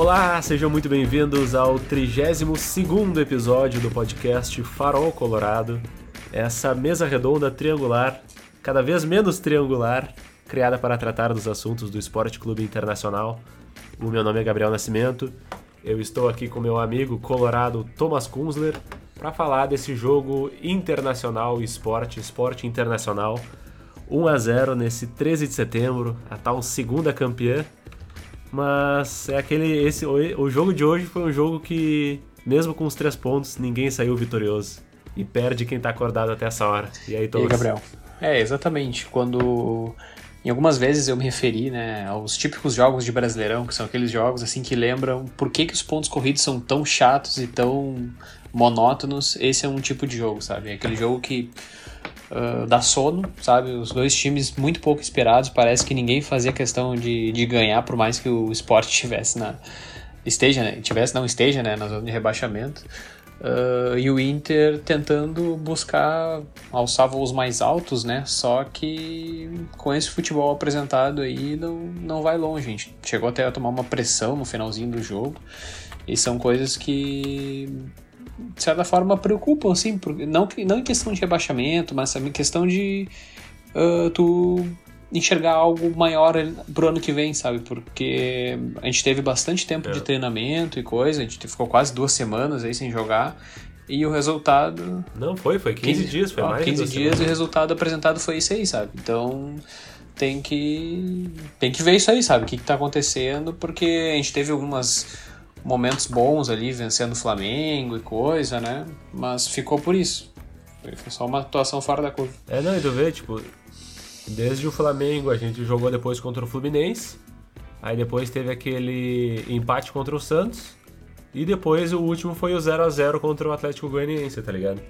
Olá, sejam muito bem-vindos ao 32º episódio do podcast Farol Colorado. Essa mesa redonda triangular, cada vez menos triangular, criada para tratar dos assuntos do Esporte Clube Internacional. O meu nome é Gabriel Nascimento. Eu estou aqui com meu amigo colorado Thomas Kunzler para falar desse jogo internacional esporte, esporte internacional. 1 a 0 nesse 13 de setembro, a tal segunda campeã mas é aquele. Esse, o, o jogo de hoje foi um jogo que, mesmo com os três pontos, ninguém saiu vitorioso. E perde quem tá acordado até essa hora. E aí, Thomas? E aí, Gabriel? É, exatamente. Quando. Em algumas vezes eu me referi né, aos típicos jogos de Brasileirão, que são aqueles jogos assim que lembram por que, que os pontos corridos são tão chatos e tão monótonos. Esse é um tipo de jogo, sabe? É aquele jogo que uh, dá sono, sabe? Os dois times muito pouco esperados, parece que ninguém fazia questão de, de ganhar, por mais que o esporte estivesse na. Esteja, né? Tivesse, não esteja, né? Na zona de rebaixamento. Uh, e o Inter tentando buscar alçar voos mais altos, né? Só que com esse futebol apresentado aí não, não vai longe, gente. Chegou até a tomar uma pressão no finalzinho do jogo. E são coisas que de certa forma, preocupam, assim, porque não, não em questão de rebaixamento, mas em questão de uh, tu enxergar algo maior pro ano que vem, sabe? Porque a gente teve bastante tempo é. de treinamento e coisa, a gente ficou quase duas semanas aí sem jogar. E o resultado. Não, foi, foi 15, 15 dias, foi ó, mais 15 dias semanas. e o resultado apresentado foi isso aí, sabe? Então tem que. Tem que ver isso aí, sabe? O que, que tá acontecendo, porque a gente teve algumas momentos bons ali, vencendo o Flamengo e coisa, né? Mas ficou por isso. Foi só uma atuação fora da curva. É, não, e tu vê, tipo, desde o Flamengo a gente jogou depois contra o Fluminense, aí depois teve aquele empate contra o Santos, e depois o último foi o 0 a 0 contra o Atlético Goianiense, tá ligado?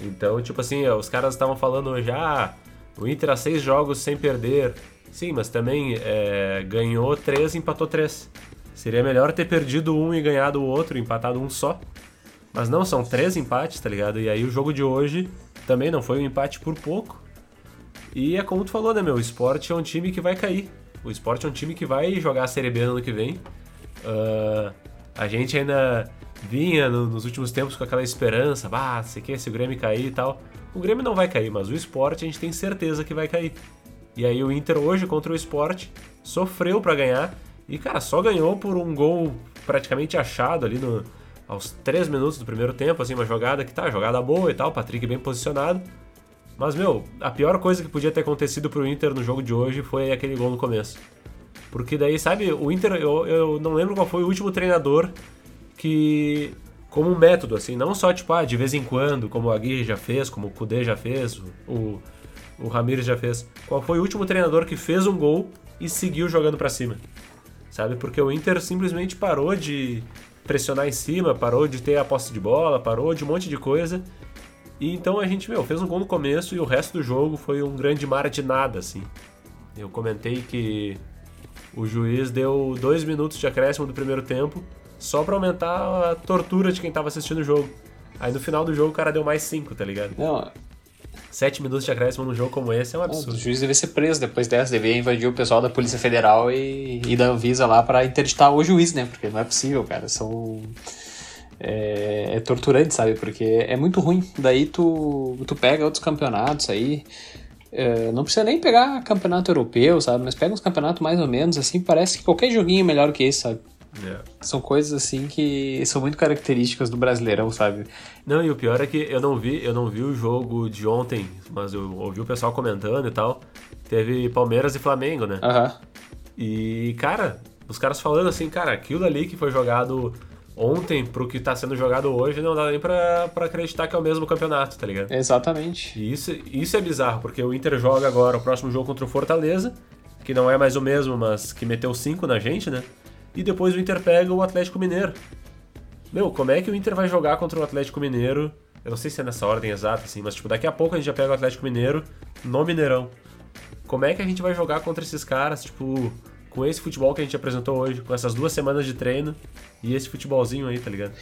Então, tipo assim, os caras estavam falando já, ah, o Inter há seis jogos sem perder. Sim, mas também é, ganhou três empatou três. Seria melhor ter perdido um e ganhado o outro, empatado um só. Mas não, são três empates, tá ligado? E aí o jogo de hoje também não foi um empate por pouco. E é como tu falou, né, meu? O esporte é um time que vai cair. O esporte é um time que vai jogar a Série B no ano que vem. Uh, a gente ainda vinha no, nos últimos tempos com aquela esperança, bah, sei que se o Grêmio cair e tal. O Grêmio não vai cair, mas o esporte a gente tem certeza que vai cair. E aí o Inter hoje contra o esporte sofreu para ganhar e, cara, só ganhou por um gol praticamente achado ali no, aos 3 minutos do primeiro tempo, assim, uma jogada que tá, jogada boa e tal, Patrick bem posicionado. Mas, meu, a pior coisa que podia ter acontecido pro Inter no jogo de hoje foi aquele gol no começo. Porque daí, sabe, o Inter, eu, eu não lembro qual foi o último treinador que, como um método, assim, não só, tipo, ah, de vez em quando, como o Aguirre já fez, como o Kudê já fez, o, o Ramires já fez. Qual foi o último treinador que fez um gol e seguiu jogando para cima? Sabe? Porque o Inter simplesmente parou de pressionar em cima, parou de ter a posse de bola, parou de um monte de coisa. E então a gente, meu, fez um gol no começo e o resto do jogo foi um grande mar de nada, assim. Eu comentei que o juiz deu dois minutos de acréscimo do primeiro tempo só para aumentar a tortura de quem tava assistindo o jogo. Aí no final do jogo o cara deu mais cinco, tá ligado? Não, Sete minutos de acréscimo num jogo como esse é um absurdo. O juiz deve ser preso depois dessa, deveria invadir o pessoal da Polícia Federal e, e da Anvisa lá para interditar o juiz, né? Porque não é possível, cara. São. É, é, torturante, sabe? Porque é muito ruim. Daí tu, tu pega outros campeonatos aí. É, não precisa nem pegar campeonato europeu, sabe? Mas pega uns campeonatos mais ou menos assim. Parece que qualquer joguinho é melhor que esse, sabe? Yeah. São coisas assim que são muito características do Brasileirão, sabe? Não, e o pior é que eu não vi, eu não vi o jogo de ontem, mas eu ouvi o pessoal comentando e tal. Teve Palmeiras e Flamengo, né? Aham. E, cara, os caras falando assim, cara, aquilo ali que foi jogado ontem pro que tá sendo jogado hoje, não dá nem pra, pra acreditar que é o mesmo campeonato, tá ligado? Exatamente. E isso, isso é bizarro, porque o Inter joga agora o próximo jogo contra o Fortaleza, que não é mais o mesmo, mas que meteu 5 na gente, né? E depois o Inter pega o Atlético Mineiro. Meu, como é que o Inter vai jogar contra o Atlético Mineiro? Eu não sei se é nessa ordem exata, assim, mas tipo, daqui a pouco a gente já pega o Atlético Mineiro no Mineirão. Como é que a gente vai jogar contra esses caras, tipo, com esse futebol que a gente apresentou hoje, com essas duas semanas de treino e esse futebolzinho aí, tá ligado?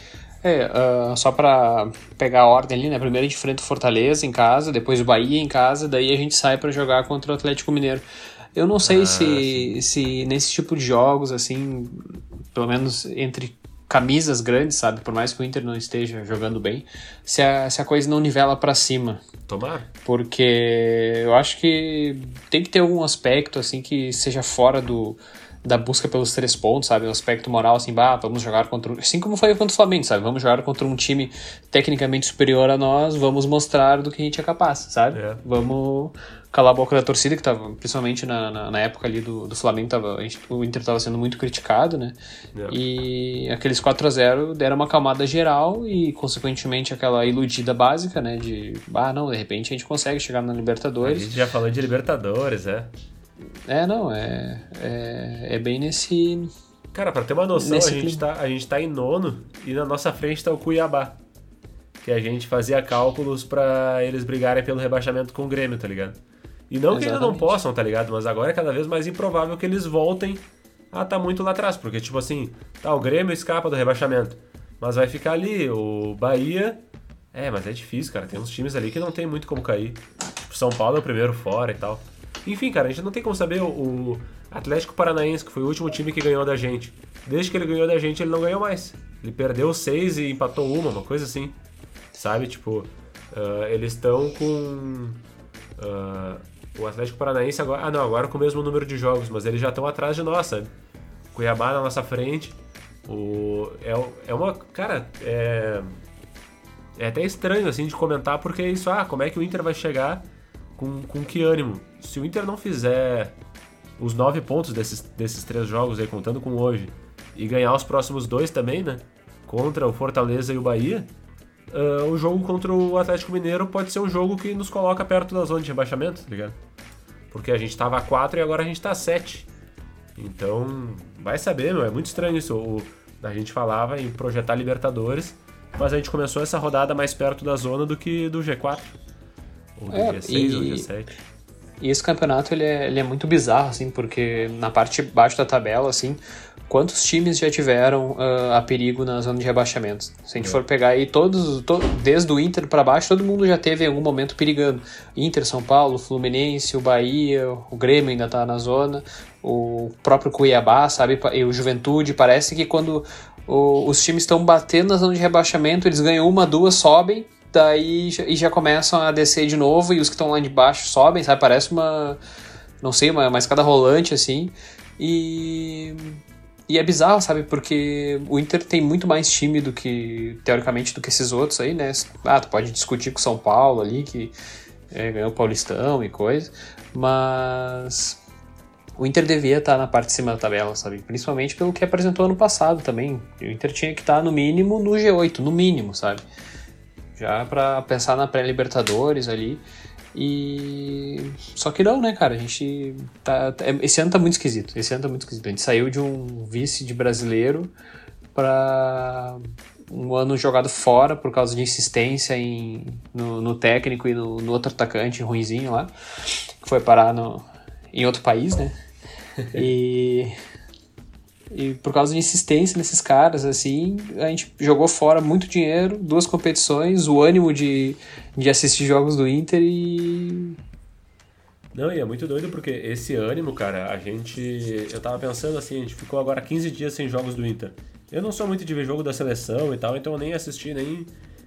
É, uh, só pra pegar a ordem ali, né? Primeiro a gente enfrenta o Fortaleza em casa, depois o Bahia em casa, daí a gente sai para jogar contra o Atlético Mineiro. Eu não sei ah, se, se nesse tipo de jogos, assim, pelo menos entre camisas grandes, sabe? Por mais que o Inter não esteja jogando bem, se a, se a coisa não nivela para cima. Tomar. Porque eu acho que tem que ter algum aspecto, assim, que seja fora do da busca pelos três pontos, sabe? Um aspecto moral, assim, bah, vamos jogar contra. Assim como foi contra o Flamengo, sabe? Vamos jogar contra um time tecnicamente superior a nós, vamos mostrar do que a gente é capaz, sabe? É. Vamos calar a boca da torcida, que tava, principalmente na, na, na época ali do, do Flamengo, tava, gente, o Inter tava sendo muito criticado, né? É. E aqueles 4 a 0 deram uma acalmada geral e, consequentemente, aquela iludida básica, né? De, ah, não, de repente a gente consegue chegar na Libertadores. A gente já falou de Libertadores, é. É, não, é, é, é bem nesse. Cara, pra ter uma noção, a gente, tá, a gente tá em nono e na nossa frente tá o Cuiabá. Que a gente fazia cálculos para eles brigarem pelo rebaixamento com o Grêmio, tá ligado? E não Exatamente. que eles não possam, tá ligado? Mas agora é cada vez mais improvável que eles voltem a tá muito lá atrás. Porque, tipo assim, tá, o Grêmio escapa do rebaixamento. Mas vai ficar ali, o Bahia. É, mas é difícil, cara. Tem uns times ali que não tem muito como cair. Tipo, São Paulo é o primeiro fora e tal. Enfim, cara, a gente não tem como saber o Atlético Paranaense, que foi o último time que ganhou da gente. Desde que ele ganhou da gente, ele não ganhou mais. Ele perdeu seis e empatou uma, uma coisa assim. Sabe? Tipo, uh, eles estão com. Uh, o Atlético Paranaense agora. Ah, não, agora com o mesmo número de jogos, mas eles já estão atrás de nós, sabe? Cuiabá na nossa frente. O, é, é uma. Cara, é. É até estranho, assim, de comentar, porque é isso, ah, como é que o Inter vai chegar com, com que ânimo? Se o Inter não fizer os nove pontos desses, desses três jogos aí, contando com hoje, e ganhar os próximos dois também, né? Contra o Fortaleza e o Bahia, uh, o jogo contra o Atlético Mineiro pode ser um jogo que nos coloca perto da zona de rebaixamento, tá ligado? Porque a gente tava a 4 e agora a gente tá a 7. Então, vai saber, meu, é muito estranho isso. O, a gente falava em projetar Libertadores, mas a gente começou essa rodada mais perto da zona do que do G4. Ou do é, G6 e... ou G7. E esse campeonato ele é, ele é muito bizarro, assim, porque na parte de baixo da tabela, assim, quantos times já tiveram uh, a perigo na zona de rebaixamento? Se a gente é. for pegar aí todos, to, desde o Inter para baixo, todo mundo já teve em algum momento perigando. Inter, São Paulo, Fluminense, o Bahia, o Grêmio ainda tá na zona, o próprio Cuiabá, sabe, e o Juventude, parece que quando o, os times estão batendo na zona de rebaixamento, eles ganham uma, duas, sobem, daí e já começam a descer de novo e os que estão lá de baixo sobem, sabe? Parece uma, não sei, uma, uma escada rolante assim. E e é bizarro, sabe? Porque o Inter tem muito mais time do que, teoricamente, do que esses outros aí, né? Ah, tu pode discutir com o São Paulo ali, que é, ganhou o Paulistão e coisa, mas o Inter devia estar na parte de cima da tabela, sabe? Principalmente pelo que apresentou ano passado também. O Inter tinha que estar no mínimo no G8, no mínimo, sabe? Já para pensar na pré-Libertadores ali. E. Só que não, né, cara? A gente. Tá... É, esse ano tá muito esquisito. Esse ano tá muito esquisito. A gente saiu de um vice de brasileiro para um ano jogado fora por causa de insistência em, no, no técnico e no, no, outro atacante ruinzinho lá, que foi parar no, em outro país, né? E e por causa de insistência nesses caras, assim, a gente jogou fora muito dinheiro, duas competições, o ânimo de, de assistir jogos do Inter e. Não, e é muito doido porque esse ânimo, cara, a gente. Eu tava pensando assim, a gente ficou agora 15 dias sem jogos do Inter. Eu não sou muito de ver jogo da seleção e tal, então eu nem assisti, nem,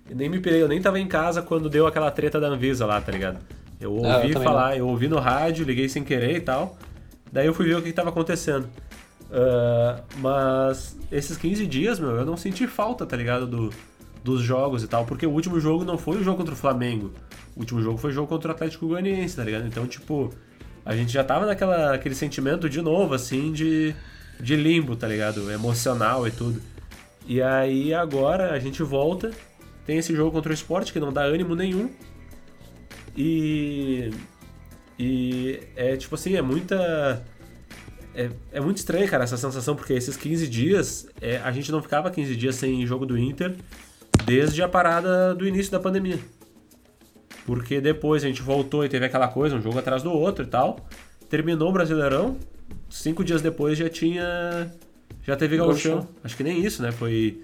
nem me pirei. Eu nem tava em casa quando deu aquela treta da Anvisa lá, tá ligado? Eu ouvi ah, eu falar, não. eu ouvi no rádio, liguei sem querer e tal. Daí eu fui ver o que, que tava acontecendo. Uh, mas esses 15 dias, meu, eu não senti falta, tá ligado? Do, dos jogos e tal, porque o último jogo não foi o jogo contra o Flamengo. O último jogo foi o jogo contra o Atlético Goianiense, tá ligado? Então, tipo, a gente já tava naquela aquele sentimento de novo, assim, de, de limbo, tá ligado? Emocional e tudo. E aí agora a gente volta, tem esse jogo contra o esporte que não dá ânimo nenhum. E. E é tipo assim, é muita é, é muito estranho, cara, essa sensação, porque esses 15 dias, é, a gente não ficava 15 dias sem jogo do Inter desde a parada do início da pandemia. Porque depois a gente voltou e teve aquela coisa, um jogo atrás do outro e tal. Terminou o Brasileirão, cinco dias depois já tinha. Já teve Gauchão. Acho que nem isso, né? Foi,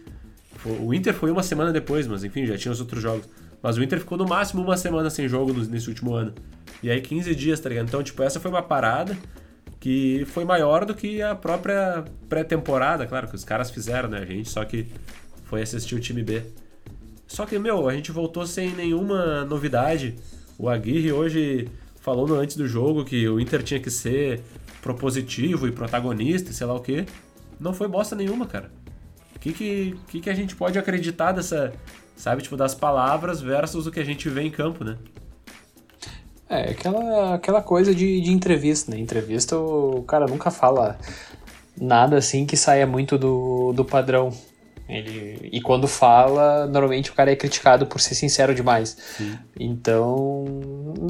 foi, O Inter foi uma semana depois, mas enfim, já tinha os outros jogos. Mas o Inter ficou no máximo uma semana sem jogo nesse último ano. E aí 15 dias, tá ligado? Então, tipo, essa foi uma parada que foi maior do que a própria pré-temporada, claro, que os caras fizeram, né, a gente, só que foi assistir o time B. Só que, meu, a gente voltou sem nenhuma novidade. O Aguirre hoje falou no antes do jogo que o Inter tinha que ser propositivo e protagonista e sei lá o quê. Não foi bosta nenhuma, cara. O que, que, que, que a gente pode acreditar dessa, sabe, tipo, das palavras versus o que a gente vê em campo, né? É, aquela, aquela coisa de, de entrevista, né? Entrevista o cara nunca fala nada assim que saia muito do, do padrão. Ele, e quando fala, normalmente o cara é criticado por ser sincero demais. Sim. Então,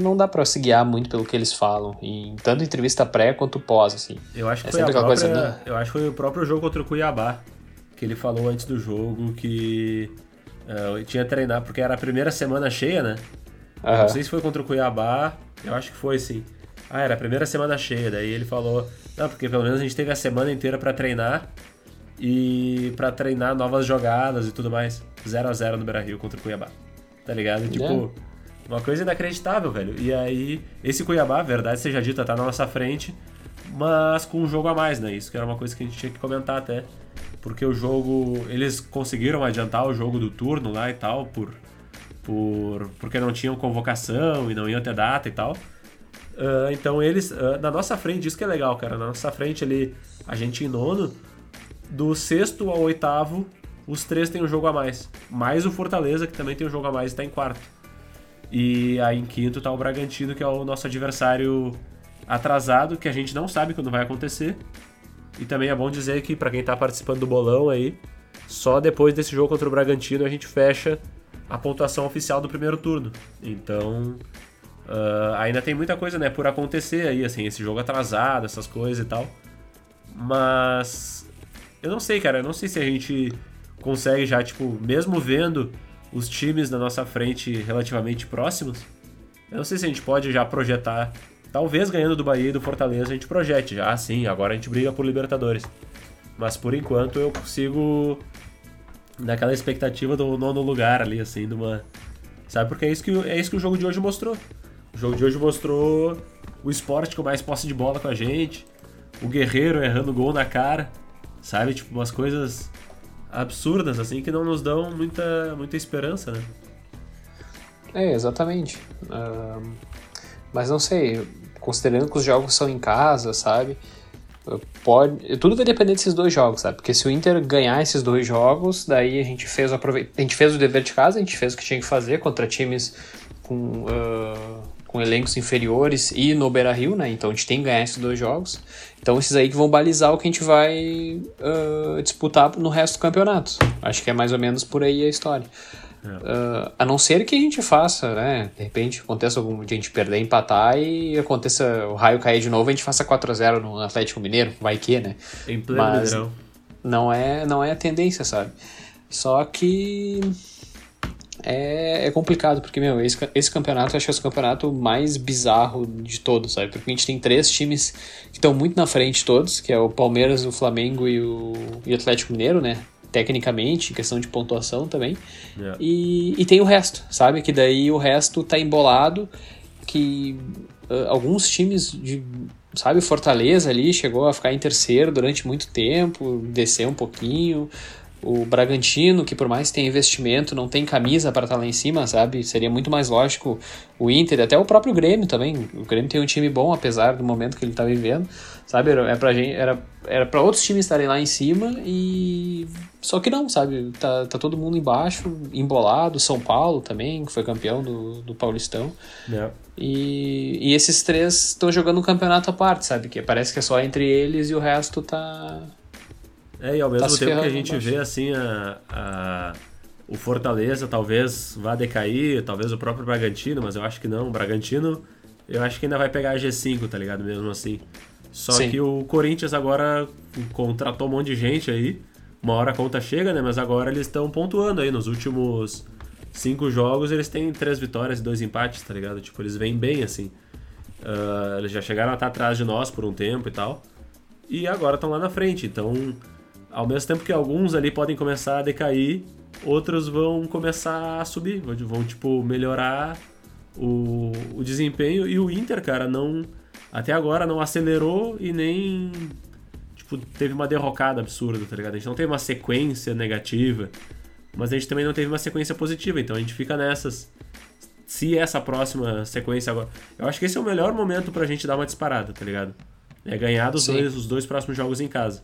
não dá pra se guiar muito pelo que eles falam, em tanto entrevista pré quanto pós, assim. Eu acho que, é foi, a própria, coisa, né? eu acho que foi o próprio jogo contra o Cuiabá, que ele falou antes do jogo que uh, tinha treinado, porque era a primeira semana cheia, né? Uhum. Não sei se foi contra o Cuiabá, eu acho que foi sim. Ah, era a primeira semana cheia, daí ele falou, não, porque pelo menos a gente teve a semana inteira para treinar e para treinar novas jogadas e tudo mais. 0 a 0 no Beira-Rio contra o Cuiabá. Tá ligado? Tipo, yeah. uma coisa inacreditável, velho. E aí, esse Cuiabá, verdade seja dita, tá na nossa frente, mas com um jogo a mais, né? Isso que era uma coisa que a gente tinha que comentar até. Porque o jogo, eles conseguiram adiantar o jogo do turno lá e tal, por, por porque não tinham convocação e não iam ter data e tal. Uh, então eles, uh, na nossa frente, isso que é legal, cara. Na nossa frente ali, a gente em nono, do sexto ao oitavo, os três têm um jogo a mais. Mais o Fortaleza, que também tem um jogo a mais e está em quarto. E aí em quinto tá o Bragantino, que é o nosso adversário atrasado, que a gente não sabe quando vai acontecer. E também é bom dizer que para quem tá participando do bolão aí, só depois desse jogo contra o Bragantino a gente fecha a pontuação oficial do primeiro turno. Então, uh, ainda tem muita coisa, né, por acontecer aí, assim, esse jogo atrasado, essas coisas e tal. Mas eu não sei, cara. Eu não sei se a gente consegue já, tipo, mesmo vendo os times na nossa frente relativamente próximos, eu não sei se a gente pode já projetar. Talvez ganhando do Bahia e do Fortaleza a gente projete já, ah, sim, agora a gente briga por Libertadores. Mas por enquanto eu consigo naquela expectativa do nono lugar ali, assim, de uma. Sabe? Porque é isso que, é isso que o jogo de hoje mostrou. O jogo de hoje mostrou o esporte com mais posse de bola com a gente, o Guerreiro errando gol na cara. Sabe? Tipo, umas coisas absurdas, assim, que não nos dão muita, muita esperança, né? É, exatamente. Uh, mas não sei, considerando que os jogos são em casa, sabe? Pode, tudo vai depender desses dois jogos, sabe? Porque se o Inter ganhar esses dois jogos, daí a gente fez o, a gente fez o dever de casa, a gente fez o que tinha que fazer contra times com uh, com elencos inferiores e no Beira Rio, né? Então a gente tem que ganhar esses dois jogos. Então esses aí que vão balizar o que a gente vai uh, disputar no resto do campeonato. Acho que é mais ou menos por aí a história. Uh, a não ser que a gente faça, né? De repente aconteça algum dia a gente perder, empatar e aconteça o raio cair de novo, a gente faça 4 a 0 no Atlético Mineiro, vai que, né? Em pleno Mas não é, não é a tendência, sabe? Só que é, é complicado, porque, meu, esse, esse campeonato eu acho que é o campeonato mais bizarro de todos, sabe? Porque a gente tem três times que estão muito na frente todos, que é o Palmeiras, o Flamengo e o, e o Atlético Mineiro, né? Tecnicamente, questão de pontuação também. Yeah. E, e tem o resto, sabe? Que daí o resto tá embolado, que uh, alguns times de sabe, Fortaleza ali chegou a ficar em terceiro durante muito tempo, descer um pouquinho o Bragantino, que por mais tenha investimento, não tem camisa para estar tá lá em cima, sabe? Seria muito mais lógico o Inter, até o próprio Grêmio também. O Grêmio tem um time bom, apesar do momento que ele está vivendo, sabe? Era, é pra gente, era, era para outros times estarem lá em cima e. Só que não, sabe? Tá, tá todo mundo embaixo, embolado. São Paulo também, que foi campeão do, do Paulistão. Yeah. E, e esses três estão jogando um campeonato à parte, sabe? Que parece que é só entre eles e o resto tá é, e ao mesmo tá tempo que a gente vê assim a, a, o Fortaleza talvez vá decair, talvez o próprio Bragantino, mas eu acho que não. O Bragantino, eu acho que ainda vai pegar a G5, tá ligado? Mesmo assim. Só Sim. que o Corinthians agora contratou um monte de gente aí. Uma hora a conta chega, né? Mas agora eles estão pontuando aí. Nos últimos cinco jogos eles têm três vitórias e dois empates, tá ligado? Tipo, eles vêm bem assim. Uh, eles já chegaram a estar atrás de nós por um tempo e tal. E agora estão lá na frente. Então ao mesmo tempo que alguns ali podem começar a decair, outros vão começar a subir, vão, tipo, melhorar o, o desempenho. E o Inter, cara, não, até agora não acelerou e nem tipo, teve uma derrocada absurda, tá ligado? A gente não teve uma sequência negativa, mas a gente também não teve uma sequência positiva, então a gente fica nessas. Se essa próxima sequência agora. Eu acho que esse é o melhor momento pra gente dar uma disparada, tá ligado? É ganhar dos dois, os dois próximos jogos em casa.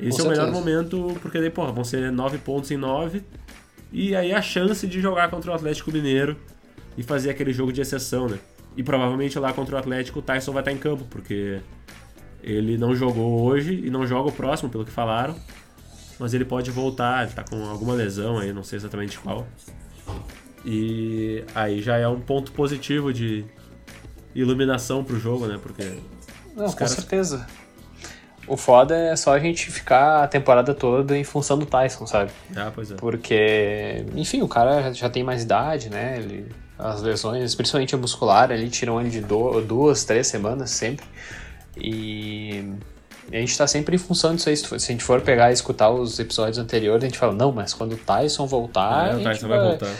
Esse Com é o melhor momento, porque daí, porra, vão ser nove pontos em nove. E aí a chance de jogar contra o Atlético Mineiro e fazer aquele jogo de exceção, né? E provavelmente lá contra o Atlético o Tyson vai estar em campo, porque ele não jogou hoje e não joga o próximo, pelo que falaram. Mas ele pode voltar, ele tá com alguma lesão aí, não sei exatamente qual. E aí já é um ponto positivo de iluminação pro jogo, né? Porque. Não, com caras... certeza. O foda é só a gente ficar a temporada toda em função do Tyson, sabe? Ah, pois é. Porque, enfim, o cara já tem mais idade, né? Ele, as lesões, principalmente a muscular, ali tiram ele de duas, três semanas sempre. E a gente tá sempre em função disso aí. Se a gente for pegar e escutar os episódios anteriores, a gente fala, não, mas quando o Tyson voltar. É, o Tyson vai, vai voltar.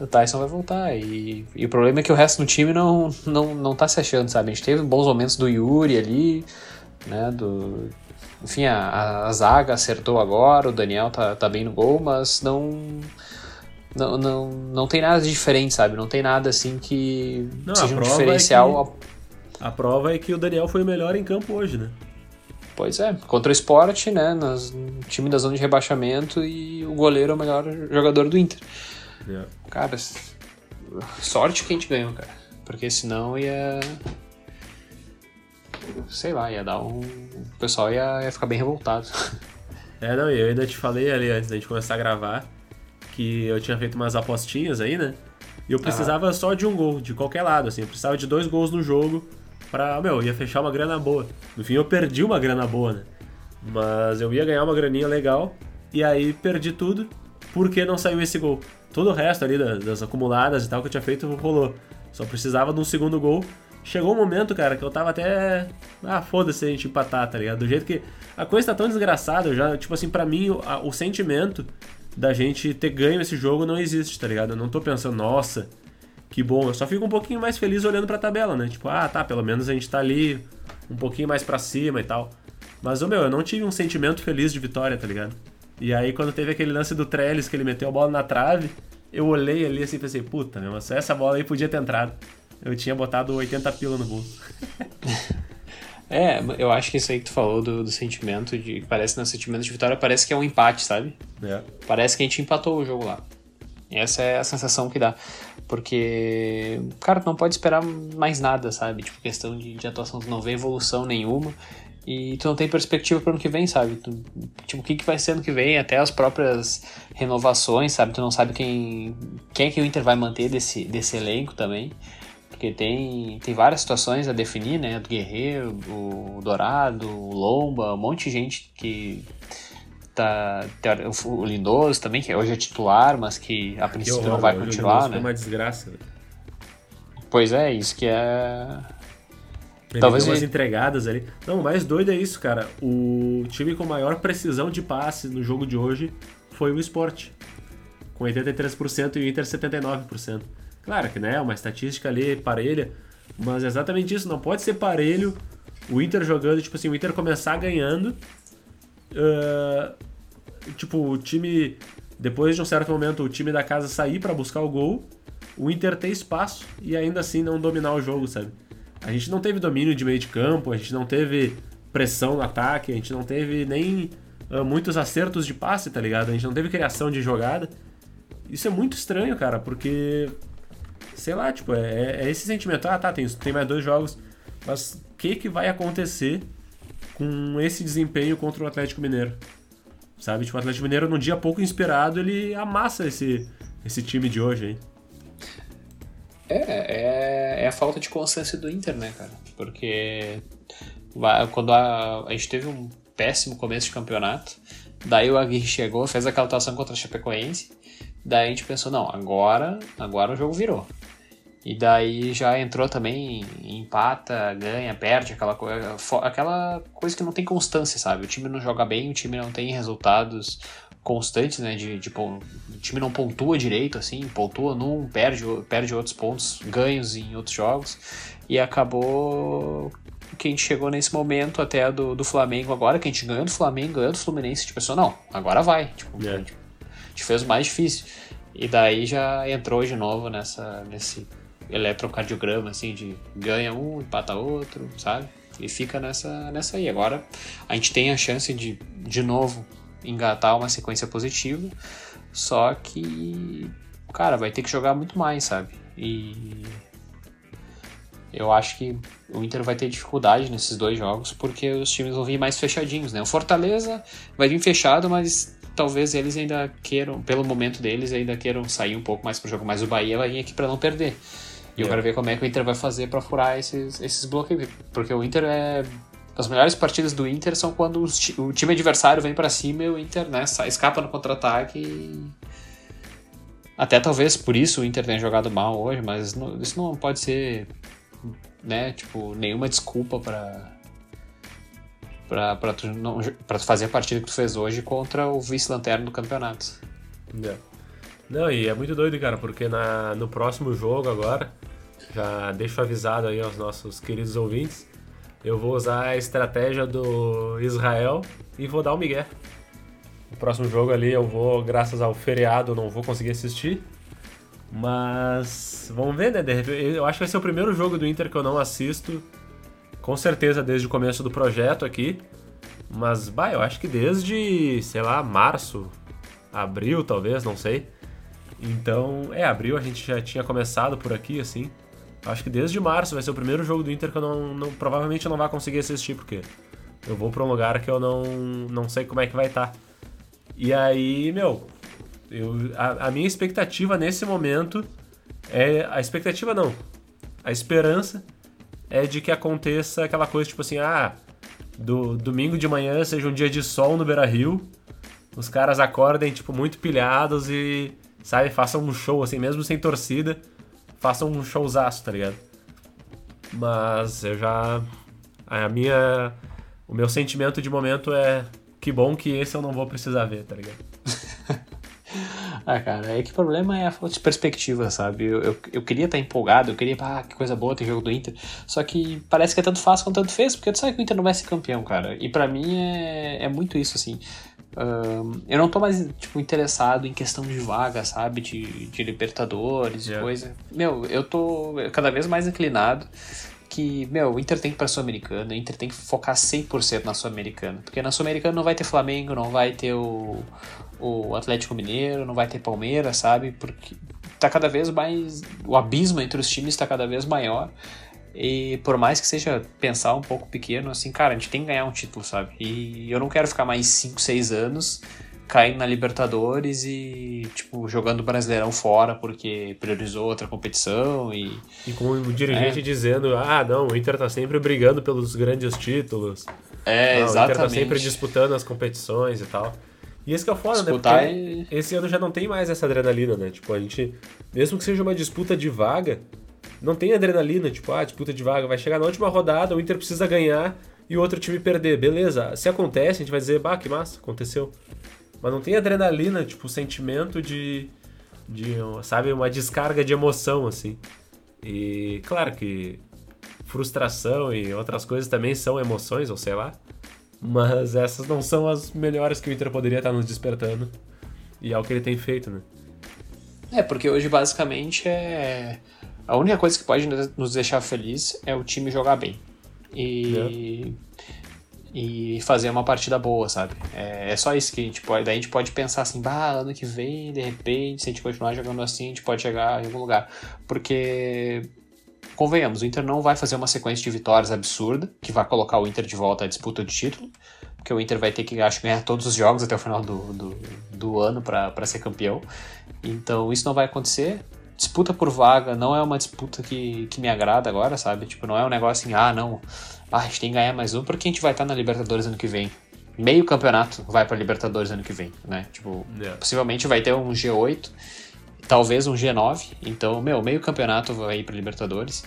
O Tyson vai voltar. E, e, o problema é que o resto do time não, não, não tá se achando, sabe? A gente teve bons momentos do Yuri ali, né? Do, enfim, a, a zaga acertou agora, o Daniel tá, tá bem no gol, mas não. Não, não, não tem nada de diferente, sabe? Não tem nada assim que não, seja um diferencial. É que a prova é que o Daniel foi o melhor em campo hoje, né? Pois é, contra o esporte, né? No time da zona de rebaixamento e o goleiro é o melhor jogador do Inter. Yeah. É. Cara, sorte que a gente ganhou, cara. Porque senão ia. Sei lá, ia dar um. O pessoal ia, ia ficar bem revoltado. É, não, eu ainda te falei ali antes da gente começar a gravar que eu tinha feito umas apostinhas aí, né? E eu precisava ah. só de um gol, de qualquer lado, assim. Eu precisava de dois gols no jogo pra, meu, ia fechar uma grana boa. No fim eu perdi uma grana boa, né? Mas eu ia ganhar uma graninha legal e aí perdi tudo porque não saiu esse gol. Todo o resto ali das, das acumuladas e tal que eu tinha feito rolou. Só precisava de um segundo gol. Chegou um momento, cara, que eu tava até. Ah, foda-se a gente empatar, tá ligado? Do jeito que. A coisa tá tão desgraçada, eu já, tipo assim, para mim, o, a, o sentimento da gente ter ganho esse jogo não existe, tá ligado? Eu não tô pensando, nossa, que bom. Eu só fico um pouquinho mais feliz olhando pra tabela, né? Tipo, ah, tá, pelo menos a gente tá ali um pouquinho mais pra cima e tal. Mas, ô meu, eu não tive um sentimento feliz de vitória, tá ligado? E aí, quando teve aquele lance do Trellis, que ele meteu a bola na trave, eu olhei ali assim e pensei, puta, meu, mas essa bola aí podia ter entrado. Eu tinha botado 80 pila no bolso. é, eu acho que isso aí que tu falou do, do sentimento de. Parece no sentimento de vitória, parece que é um empate, sabe? É. Parece que a gente empatou o jogo lá. Essa é a sensação que dá. Porque, cara, não pode esperar mais nada, sabe? Tipo, questão de, de atuação, tu não vê evolução nenhuma e tu não tem perspectiva para ano que vem, sabe? Tu, tipo, o que, que vai ser ano que vem, até as próprias renovações, sabe? Tu não sabe quem, quem é que o Inter vai manter desse, desse elenco também. Porque tem, tem várias situações a definir, né? Do Guerreiro, o Dourado, o Lomba, um monte de gente que tá, o Lindoso também, que hoje é titular, mas que a princípio horror, não vai continuar, né? Foi uma desgraça. Pois é, isso que é. Ele Talvez umas ele... entregadas ali. Não, o mais doido é isso, cara. O time com maior precisão de passe no jogo de hoje foi o Sport. Com 83% e o Inter 79%. Claro que né, uma estatística ali parelha, mas é exatamente isso. Não pode ser parelho o Inter jogando, tipo assim, o Inter começar ganhando. Uh, tipo, o time, depois de um certo momento, o time da casa sair para buscar o gol, o Inter ter espaço e ainda assim não dominar o jogo, sabe? A gente não teve domínio de meio de campo, a gente não teve pressão no ataque, a gente não teve nem uh, muitos acertos de passe, tá ligado? A gente não teve criação de jogada. Isso é muito estranho, cara, porque. Sei lá, tipo, é, é esse sentimento. Ah, tá, tem, tem mais dois jogos. Mas o que, que vai acontecer com esse desempenho contra o Atlético Mineiro? Sabe? Tipo, o Atlético Mineiro, num dia pouco inspirado, ele amassa esse, esse time de hoje, hein? É, é, é a falta de constância do Inter, né, cara? Porque quando a, a gente teve um péssimo começo de campeonato, daí o Aguirre chegou, fez aquela atuação contra a Chapecoense, daí a gente pensou, não, agora, agora o jogo virou. E daí já entrou também, empata, ganha, perde, aquela, coisa, aquela coisa que não tem constância, sabe? O time não joga bem, o time não tem resultados constantes, né? De, de, o time não pontua direito, assim, pontua num, perde, perde outros pontos, ganhos em outros jogos, e acabou que a gente chegou nesse momento até do, do Flamengo agora, que a gente ganhou do Flamengo, ganhou do Fluminense, a gente pensou, não, agora vai. Tipo, É. a, gente, a gente fez o mais difícil. E daí já entrou de novo nessa, nesse eletrocardiograma, assim, de ganha um, empata outro, sabe? E fica nessa, nessa aí. Agora a gente tem a chance de, de novo, engatar uma sequência positiva, só que, cara, vai ter que jogar muito mais, sabe? E eu acho que o Inter vai ter dificuldade nesses dois jogos, porque os times vão vir mais fechadinhos, né? O Fortaleza vai vir fechado, mas talvez eles ainda queiram, pelo momento deles, ainda queiram sair um pouco mais pro jogo, mas o Bahia vai vir aqui para não perder. E eu quero ver como é que o Inter vai fazer para furar esses, esses bloqueios, porque o Inter é as melhores partidas do Inter são quando o time adversário vem para cima e o Inter né, escapa no contra-ataque. e- Até talvez por isso o Inter tenha jogado mal hoje, mas não- isso não pode ser né, tipo, nenhuma desculpa para pra, pra, tu tu fazer a partida que tu fez hoje contra o vice-lanterna do campeonato. É. Não, e é muito doido, cara, porque na, no próximo jogo agora, já deixo avisado aí aos nossos queridos ouvintes, eu vou usar a estratégia do Israel e vou dar o Miguel. No próximo jogo ali eu vou, graças ao feriado, não vou conseguir assistir. Mas vamos ver, né? Eu acho que vai ser o primeiro jogo do Inter que eu não assisto. Com certeza desde o começo do projeto aqui. Mas, bah, eu acho que desde, sei lá, março, abril talvez, não sei. Então, é, abril a gente já tinha começado por aqui, assim. Acho que desde março vai ser o primeiro jogo do Inter que eu não, não- provavelmente eu não vai conseguir assistir, porque eu vou pra um lugar que eu não, não sei como é que vai estar. E aí, meu, eu, a, a minha expectativa nesse momento é. A expectativa não. A esperança é de que aconteça aquela coisa tipo assim, ah, do domingo de manhã seja um dia de sol no Beira Rio, os caras acordem, tipo, muito pilhados e, sabe, façam um show, assim, mesmo sem torcida, façam um showzaço, tá ligado? Mas eu já. A minha. O meu sentimento de momento é. Que bom que esse eu não vou precisar ver, tá ligado? Ah, cara, é que o problema é a falta de perspectiva, sabe? Eu, eu, eu queria estar empolgado, eu queria, ah, que coisa boa, tem jogo do Inter. Só que parece que é tanto faz quanto tanto fez, porque tu sabe que o Inter não vai ser campeão, cara. E pra mim é, é muito isso, assim. Eu não tô mais, tipo, interessado em questão de vaga, sabe? De, de Libertadores e Yeah. coisa. Meu, eu tô cada vez mais inclinado que, meu, o Inter tem que ir pra Sul-Americana, o Inter tem que focar 100% na Sul-Americana. Porque na Sul-Americana não vai ter Flamengo, não vai ter o, o Atlético Mineiro, não vai ter Palmeiras, sabe? Porque tá cada vez mais. O abismo entre os times tá cada vez maior. E por mais que seja pensar um pouco pequeno, assim, cara, a gente tem que ganhar um título, sabe? E eu não quero ficar mais 5, 6 anos caindo na Libertadores e, tipo, jogando o Brasileirão fora porque priorizou outra competição e. E com o dirigente É. dizendo, ah, não, o Inter tá sempre brigando pelos grandes títulos. É, Não, O Inter tá exatamente. sempre disputando as competições e tal. E esse que é o foda, Disputar né? e- Porque esse ano já não tem mais essa adrenalina, né? Tipo, a gente, mesmo que seja uma disputa de vaga, não tem adrenalina, tipo, ah, disputa de vaga, vai chegar na última rodada, o Inter precisa ganhar e o outro time perder. Beleza, se acontece, a gente vai dizer, bah, que massa, aconteceu. Mas não tem adrenalina, tipo, sentimento de, de, sabe, uma descarga de emoção, assim. E claro que frustração e outras coisas também são emoções, ou sei lá. Mas essas não são as melhores que o Inter poderia estar nos despertando. E é o que ele tem feito, né? É, porque hoje basicamente é. A única coisa que pode nos deixar feliz é o time jogar bem. E. E fazer uma partida boa, sabe? É, é só isso que a gente pode. Daí a gente pode pensar assim, bah, ano que vem, de repente, se a gente continuar jogando assim, a gente pode chegar em algum lugar. Porque. Convenhamos, o Inter não vai fazer uma sequência de vitórias absurda, que vai colocar o Inter de volta à disputa de título. Porque o Inter vai ter que, acho, ganhar todos os jogos até o final do, do, do ano para ser campeão. Então isso não vai acontecer. Disputa por vaga não é uma disputa que, que me agrada agora, sabe? Tipo, não é um negócio assim, ah, não, ah, a gente tem que ganhar mais um porque a gente vai estar na Libertadores ano que vem. Meio campeonato vai pra Libertadores ano que vem, né? Tipo, É. possivelmente vai ter um G8, talvez um G9. Então, meu, meio campeonato vai ir pra Libertadores.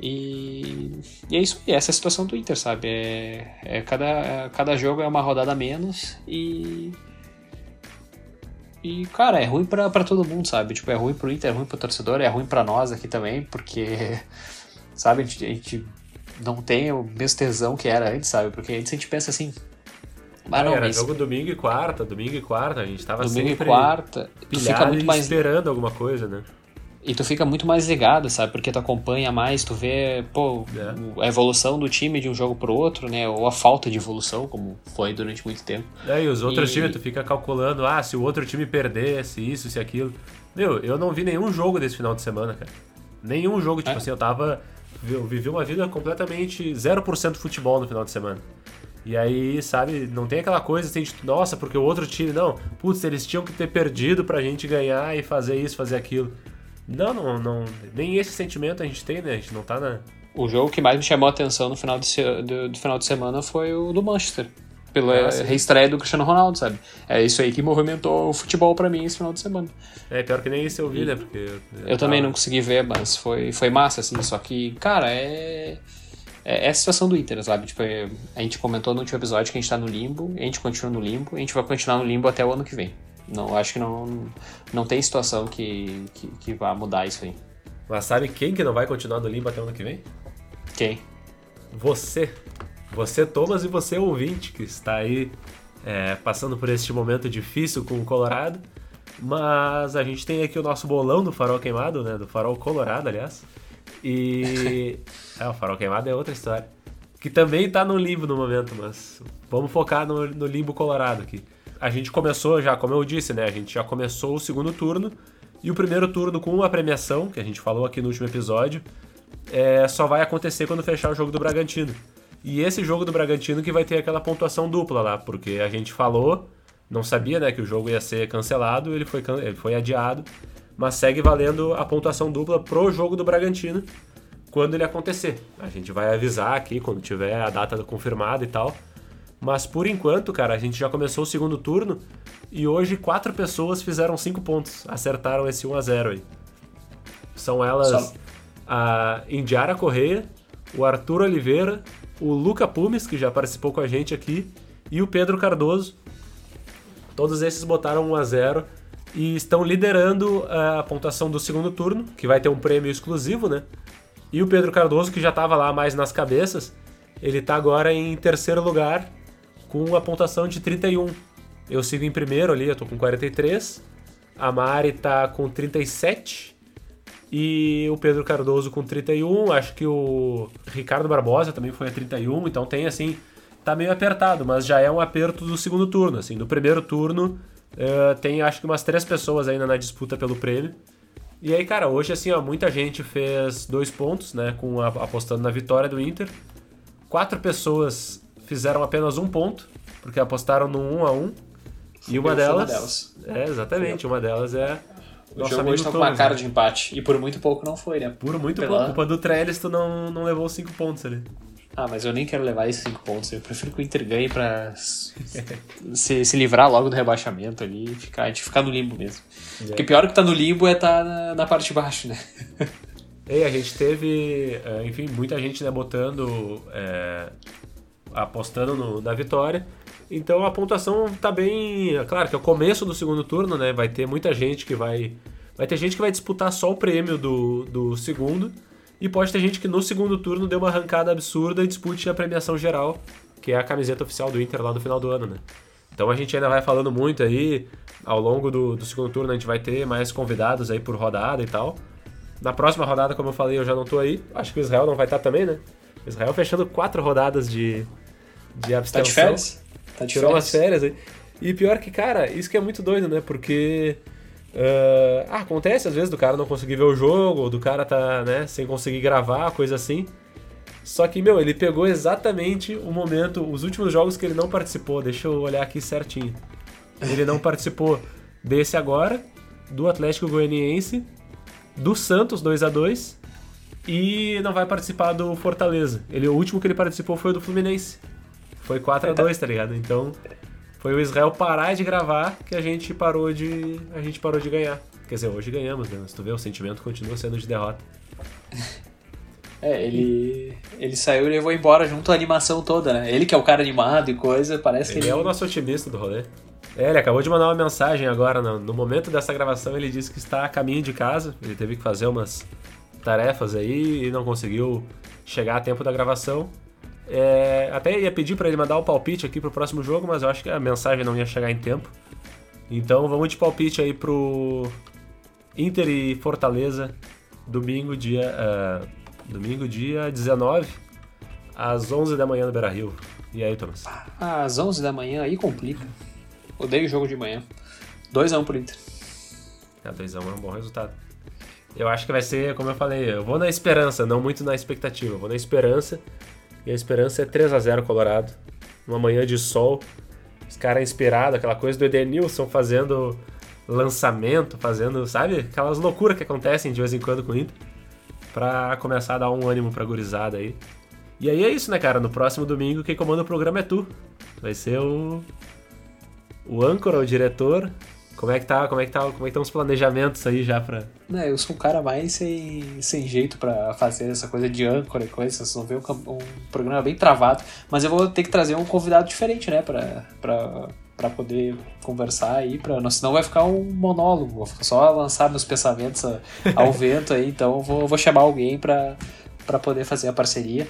E, e é isso aí, essa é a situação do Inter, sabe? É, é cada, cada jogo é uma rodada a menos e. E, cara, é ruim pra, pra todo mundo, sabe? Tipo, é ruim pro Inter, é ruim pro torcedor, é ruim pra nós aqui também, porque, sabe, a gente, a gente não tem o mesmo tesão que era antes, sabe? Porque antes a gente pensa assim. Ah, não, era mas... jogo domingo e quarta, domingo e quarta, a gente tava domingo sempre e quarta, fica muito mais esperando alguma coisa, né? E tu fica muito mais ligado, sabe? Porque tu acompanha mais, tu vê, pô, é. a evolução do time de um jogo pro outro, né? Ou a falta de evolução, como foi durante muito tempo. É, e os outros e... times, tu fica calculando, ah, se o outro time perdesse, isso, se aquilo. Meu, eu não vi nenhum jogo desse final de semana, cara. Nenhum jogo, tipo é. assim, eu tava. Eu vivi uma vida completamente 0% futebol no final de semana. E aí, sabe, não tem aquela coisa assim de, nossa, porque o outro time, não, putz, eles tinham que ter perdido pra gente ganhar e fazer isso, fazer aquilo. Não, não, não, nem esse sentimento a gente tem, né? A gente não tá na. O jogo que mais me chamou a atenção no final de, do, do final de semana foi o do Manchester pela é, reestreia do Cristiano Ronaldo, sabe? É isso aí que movimentou o futebol para mim esse final de semana. É, pior que nem isso eu vi, né? Porque eu, eu também não consegui ver, mas foi, foi massa, assim. Só que, cara, é. É, é a situação do Inter, sabe? Tipo, é, a gente comentou no último episódio que a gente tá no limbo, a gente continua no limbo, a gente vai continuar no limbo até o ano que vem. Não, acho que não, não tem situação que, que, que vá mudar isso aí. Mas sabe quem que não vai continuar no limbo até o ano que vem? Quem? Você. Você, Thomas, e você, ouvinte, que está aí é, passando por este momento difícil com o Colorado. Mas a gente tem aqui o nosso bolão do farol queimado, né? Do farol colorado, aliás. E. é, o farol queimado é outra história. Que também está no limbo no momento, mas vamos focar no, no limbo colorado aqui. A gente começou já, como eu disse, né? A gente já começou o segundo turno. E o primeiro turno com uma premiação, que a gente falou aqui no último episódio, é, só vai acontecer quando fechar o jogo do Bragantino. E esse jogo do Bragantino que vai ter aquela pontuação dupla lá, porque a gente falou, não sabia né, que o jogo ia ser cancelado, ele foi, ele foi adiado, mas segue valendo a pontuação dupla pro jogo do Bragantino quando ele acontecer. A gente vai avisar aqui quando tiver a data confirmada e tal. Mas por enquanto, cara, a gente já começou o segundo turno e hoje quatro pessoas fizeram cinco pontos, acertaram esse 1 a 0 aí. São elas a Indiara Correia, o Arthur Oliveira, o Luca Pumes, que já participou com a gente aqui, e o Pedro Cardoso. Todos esses botaram 1 a 0 e estão liderando a pontuação do segundo turno, que vai ter um prêmio exclusivo, né? E o Pedro Cardoso, que já estava lá mais nas cabeças, ele está agora em terceiro lugar com a pontuação de 31. Eu sigo em primeiro ali, eu tô com 43. A Mari tá com 37 e o Pedro Cardoso com 31, acho que o Ricardo Barbosa também foi a 31, então tem assim, tá meio apertado, mas já é um aperto do segundo turno, assim, do primeiro turno uh, tem acho que umas três pessoas ainda na disputa pelo prêmio. E aí, cara, hoje assim, ó, muita gente fez dois pontos, né, com a, apostando na vitória do Inter. Quatro pessoas fizeram apenas um ponto, porque apostaram no 1 um a 1 um, e uma delas, uma delas, É, exatamente. Uma delas é o Nosso jogo hoje tá com uma cara de empate. E por muito pouco não foi, né? Por muito Pela... pouco. Culpa do Trellis, tu não, não levou 5 pontos ali. Ah, mas eu nem quero levar esses 5 pontos. Eu prefiro que o Inter ganhe pra se, se livrar logo do rebaixamento ali e ficar, a gente ficar no limbo mesmo. É. Porque pior que tá no limbo é tá na, na parte de baixo, né? E a gente teve, é, enfim, muita gente né, botando, é, apostando no, na vitória. Então a pontuação tá bem. É claro que é o começo do segundo turno, né? Vai ter muita gente que vai. Vai ter gente que vai disputar só o prêmio do, do segundo. E pode ter gente que no segundo turno dê uma arrancada absurda e dispute a premiação geral, que é a camiseta oficial do Inter lá no final do ano, né? Então a gente ainda vai falando muito aí. Ao longo do, do segundo turno a gente vai ter mais convidados aí por rodada e tal. Na próxima rodada, como eu falei, eu já não tô aí. Acho que o Israel não vai estar também, né? Israel fechando quatro rodadas de, de abstenção. Tá de férias? Tá de Tirou umas férias aí. E pior que, cara, isso que é muito doido, né? Porque. Uh, ah, acontece às vezes do cara não conseguir ver o jogo, ou do cara tá, né, sem conseguir gravar, coisa assim. Só que, meu, ele pegou exatamente o momento, os últimos jogos que ele não participou. Deixa eu olhar aqui certinho. Ele não participou desse agora, do Atlético Goianiense, do Santos 2 a 2 e não vai participar do Fortaleza. Ele, o último que ele participou foi o do Fluminense. Foi 4 a 2 tá ligado? Então, foi o Israel parar de gravar que a gente parou de a gente parou de ganhar. Quer dizer, hoje ganhamos, né? Mas tu vê, o sentimento continua sendo de derrota. É, ele ele saiu e levou embora junto a animação toda, né? Ele que é o cara animado e coisa, parece ele que ele... é o nosso otimista do rolê. É, ele acabou de mandar uma mensagem agora, no, no momento dessa gravação ele disse que está a caminho de casa, ele teve que fazer umas tarefas aí e não conseguiu chegar a tempo da gravação. É, até ia pedir para ele mandar o palpite aqui pro próximo jogo, mas eu acho que a mensagem não ia chegar em tempo. Então vamos de palpite aí pro Inter e Fortaleza, domingo dia, uh, domingo dia 19, às 11 da manhã no Beira-Rio. E aí, Thomas? Às 11 da manhã aí complica. Odeio o jogo de manhã. 2x1 pro Inter. É, 2x1 é um bom resultado. Eu acho que vai ser, como eu falei, eu vou na esperança, não muito na expectativa. Eu vou na esperança. E a esperança é 3 a 0 Colorado. Uma manhã de sol. Os caras inspirados, aquela coisa do Edenilson fazendo lançamento, fazendo, sabe? Aquelas loucuras que acontecem de vez em quando com o Inter. Pra começar a dar um ânimo pra gurizada aí. E aí é isso, né, cara? No próximo domingo, quem comanda o programa é tu. Vai ser o. O âncora, o diretor, como é que tá, como é que tá, como é que estão os planejamentos aí já pra... Não, eu sou um cara mais sem, sem jeito para fazer essa coisa de âncora e coisa, vocês vão ver um, um, programa bem travado, mas eu vou ter que trazer um convidado diferente, né, pra, pra, pra poder conversar aí, pra, senão vai ficar um monólogo, vou só lançar meus pensamentos ao vento aí, então eu vou, vou chamar alguém pra, pra poder fazer a parceria.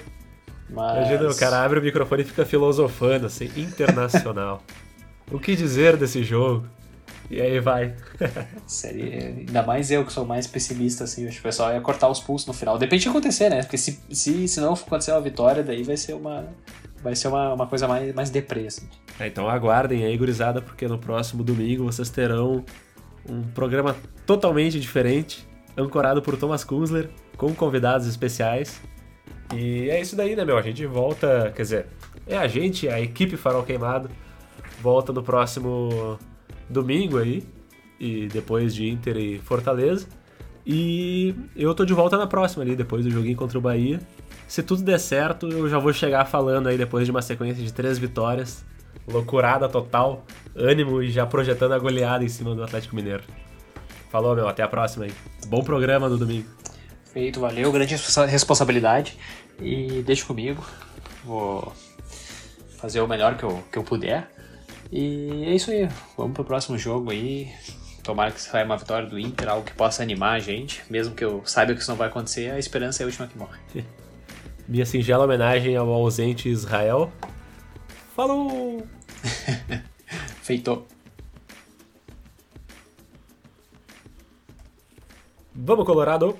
Mas... Imagina, o cara abre o microfone e fica filosofando, assim, internacional. o que dizer desse jogo? E aí vai. Seria, ainda mais eu que sou mais pessimista, assim, acho que o pessoal ia cortar os pulsos no final. Depende de acontecer, né? Porque se, se, se não acontecer uma vitória, daí vai ser uma. Vai ser uma, uma coisa mais, mais deprê, assim. É, então aguardem aí, gurizada, porque no próximo domingo vocês terão um programa totalmente diferente, ancorado por Thomas Kunzler, com convidados especiais. E é isso daí, né, meu? A gente volta, quer dizer, é a gente, a equipe Farol Queimado, volta no próximo domingo aí, e depois de Inter e Fortaleza. E eu tô de volta na próxima ali, depois do joguinho contra o Bahia. Se tudo der certo, eu já vou chegar falando aí depois de uma sequência de três vitórias. Loucurada total, ânimo e já projetando a goleada em cima do Atlético Mineiro. Falou, meu, até a próxima aí. Bom programa no domingo. Feito, valeu, grande responsabilidade. E deixa comigo. Vou fazer o melhor que eu, que eu puder. E é isso aí. Vamos pro próximo jogo aí. Tomara que saia uma vitória do Inter, algo que possa animar a gente. Mesmo que eu saiba que isso não vai acontecer, a esperança é a última que morre. Minha singela homenagem ao ausente Israel. Falou! Feito. Vamos, Colorado!